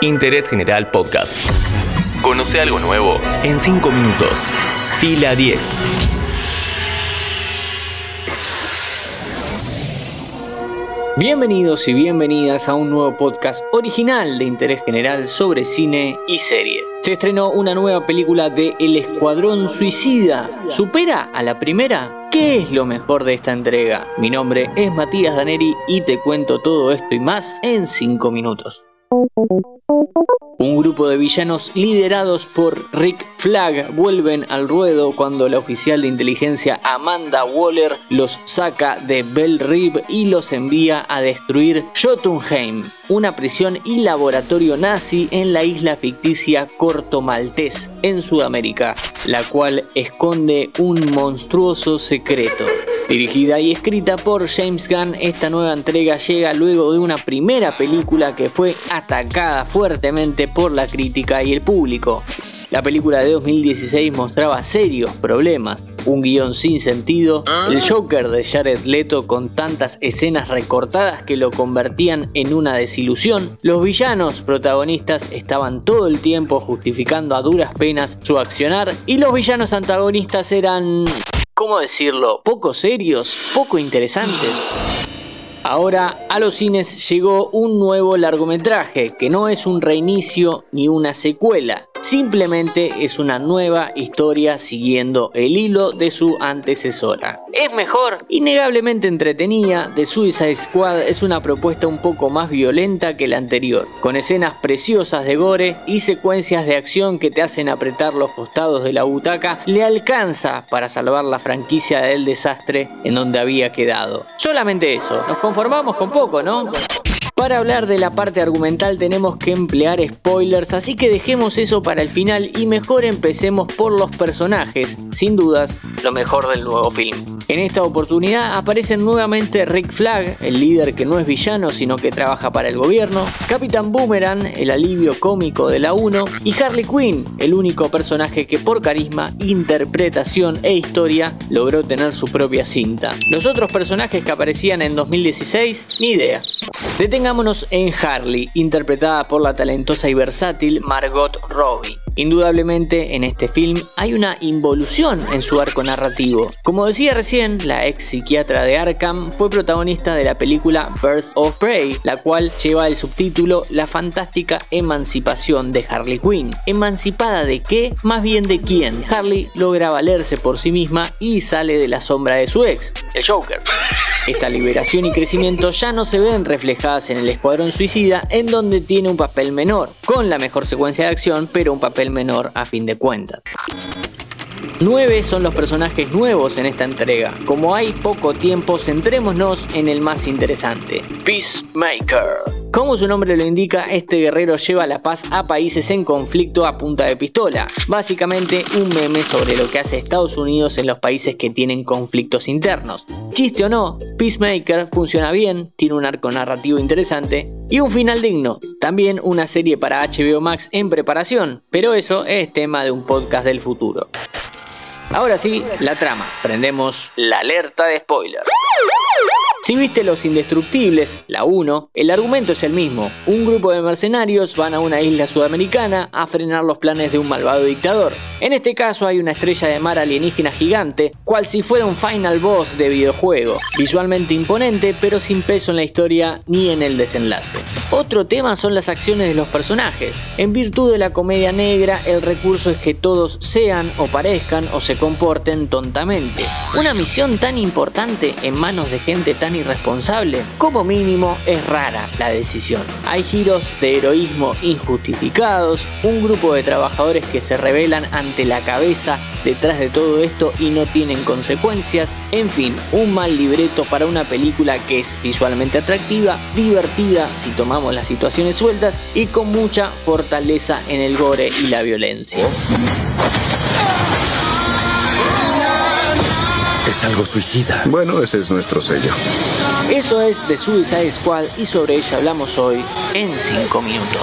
Interés General Podcast. Conoce algo nuevo en 5 minutos. Fila 10. Bienvenidos y bienvenidas a un nuevo podcast original de interés general sobre cine y series. Se estrenó una nueva película de El Escuadrón Suicida. ¿Supera a la primera? ¿Qué es lo mejor de esta entrega? Mi nombre es Matías Daneri y te cuento todo esto y más en 5 minutos. Un grupo de villanos liderados por Rick Flag vuelven al ruedo cuando la oficial de inteligencia Amanda Waller los saca de Bell Rib y los envía a destruir Jotunheim, una prisión y laboratorio nazi en la isla ficticia Corto Maltés, en Sudamérica, la cual esconde un monstruoso secreto. Dirigida y escrita por James Gunn, esta nueva entrega llega luego de una primera película que fue atacada fuertemente por la crítica y el público. La película de 2016 mostraba serios problemas, un guion sin sentido, el Joker de Jared Leto con tantas escenas recortadas que lo convertían en una desilusión, los villanos protagonistas estaban todo el tiempo justificando a duras penas su accionar y los villanos antagonistas eran ¿cómo decirlo? Poco serios, poco interesantes. Ahora a los cines llegó un nuevo largometraje que no es un reinicio ni una secuela, Simplemente es una nueva historia siguiendo el hilo de su antecesora. Es mejor, innegablemente entretenida, The Suicide Squad es una propuesta un poco más violenta que la anterior, con escenas preciosas de gore y secuencias de acción que te hacen apretar los costados de la butaca, le alcanza para salvar la franquicia del desastre en donde había quedado. Solamente eso, nos conformamos con poco, ¿no? Para hablar de la parte argumental tenemos que emplear spoilers, así que dejemos eso para el final y mejor empecemos por los personajes, sin dudas, lo mejor del nuevo film. En esta oportunidad aparecen nuevamente Rick Flag, el líder que no es villano sino que trabaja para el gobierno, Capitán Boomerang, el alivio cómico de la 1, y Harley Quinn, el único personaje que por carisma, interpretación e historia logró tener su propia cinta. Los otros personajes que aparecían en 2016, ni idea. Detengámonos en Harley, interpretada por la talentosa y versátil Margot Robbie. Indudablemente en este film hay una involución en su arco narrativo. Como decía recién, la ex psiquiatra de Arkham fue protagonista de la película Birds of Prey, la cual lleva el subtítulo La fantástica emancipación de Harley Quinn. ¿Emancipada de qué? Más bien de quién. Harley logra valerse por sí misma y sale de la sombra de su ex, el Joker. Esta liberación y crecimiento ya no se ven reflejadas en el Escuadrón Suicida, en donde tiene un papel menor, con la mejor secuencia de acción, pero un papel menor a fin de cuentas. Nueve son los personajes nuevos en esta entrega. Como hay poco tiempo, centrémonos en el más interesante, Peacemaker. Como su nombre lo indica, este guerrero lleva la paz a países en conflicto a punta de pistola. Básicamente un meme sobre lo que hace Estados Unidos en los países que tienen conflictos internos. Chiste o no, Peacemaker funciona bien, tiene un arco narrativo interesante y un final digno. También una serie para HBO Max en preparación, pero eso es tema de un podcast del futuro. Ahora sí, la trama. Prendemos la alerta de spoiler. Si viste Los Indestructibles, la 1, el argumento es el mismo. Un grupo de mercenarios van a una isla sudamericana a frenar los planes de un malvado dictador. En este caso hay una estrella de mar alienígena gigante, cual si fuera un final boss de videojuego. Visualmente imponente, pero sin peso en la historia ni en el desenlace. Otro tema son las acciones de los personajes. En virtud de la comedia negra, el recurso es que todos sean o parezcan o se comporten tontamente. Una misión tan importante en manos de gente tan irresponsable, como mínimo es rara la decisión. Hay giros de heroísmo injustificados, un grupo de trabajadores que se rebelan ante la cabeza detrás de todo esto y no tienen consecuencias, en fin, un mal libreto para una película que es visualmente atractiva, divertida si tomamos las situaciones sueltas y con mucha fortaleza en el gore y la violencia. Es algo suicida. Bueno, ese es nuestro sello. Eso es The Suicide Squad y sobre ella hablamos hoy en 5 minutos.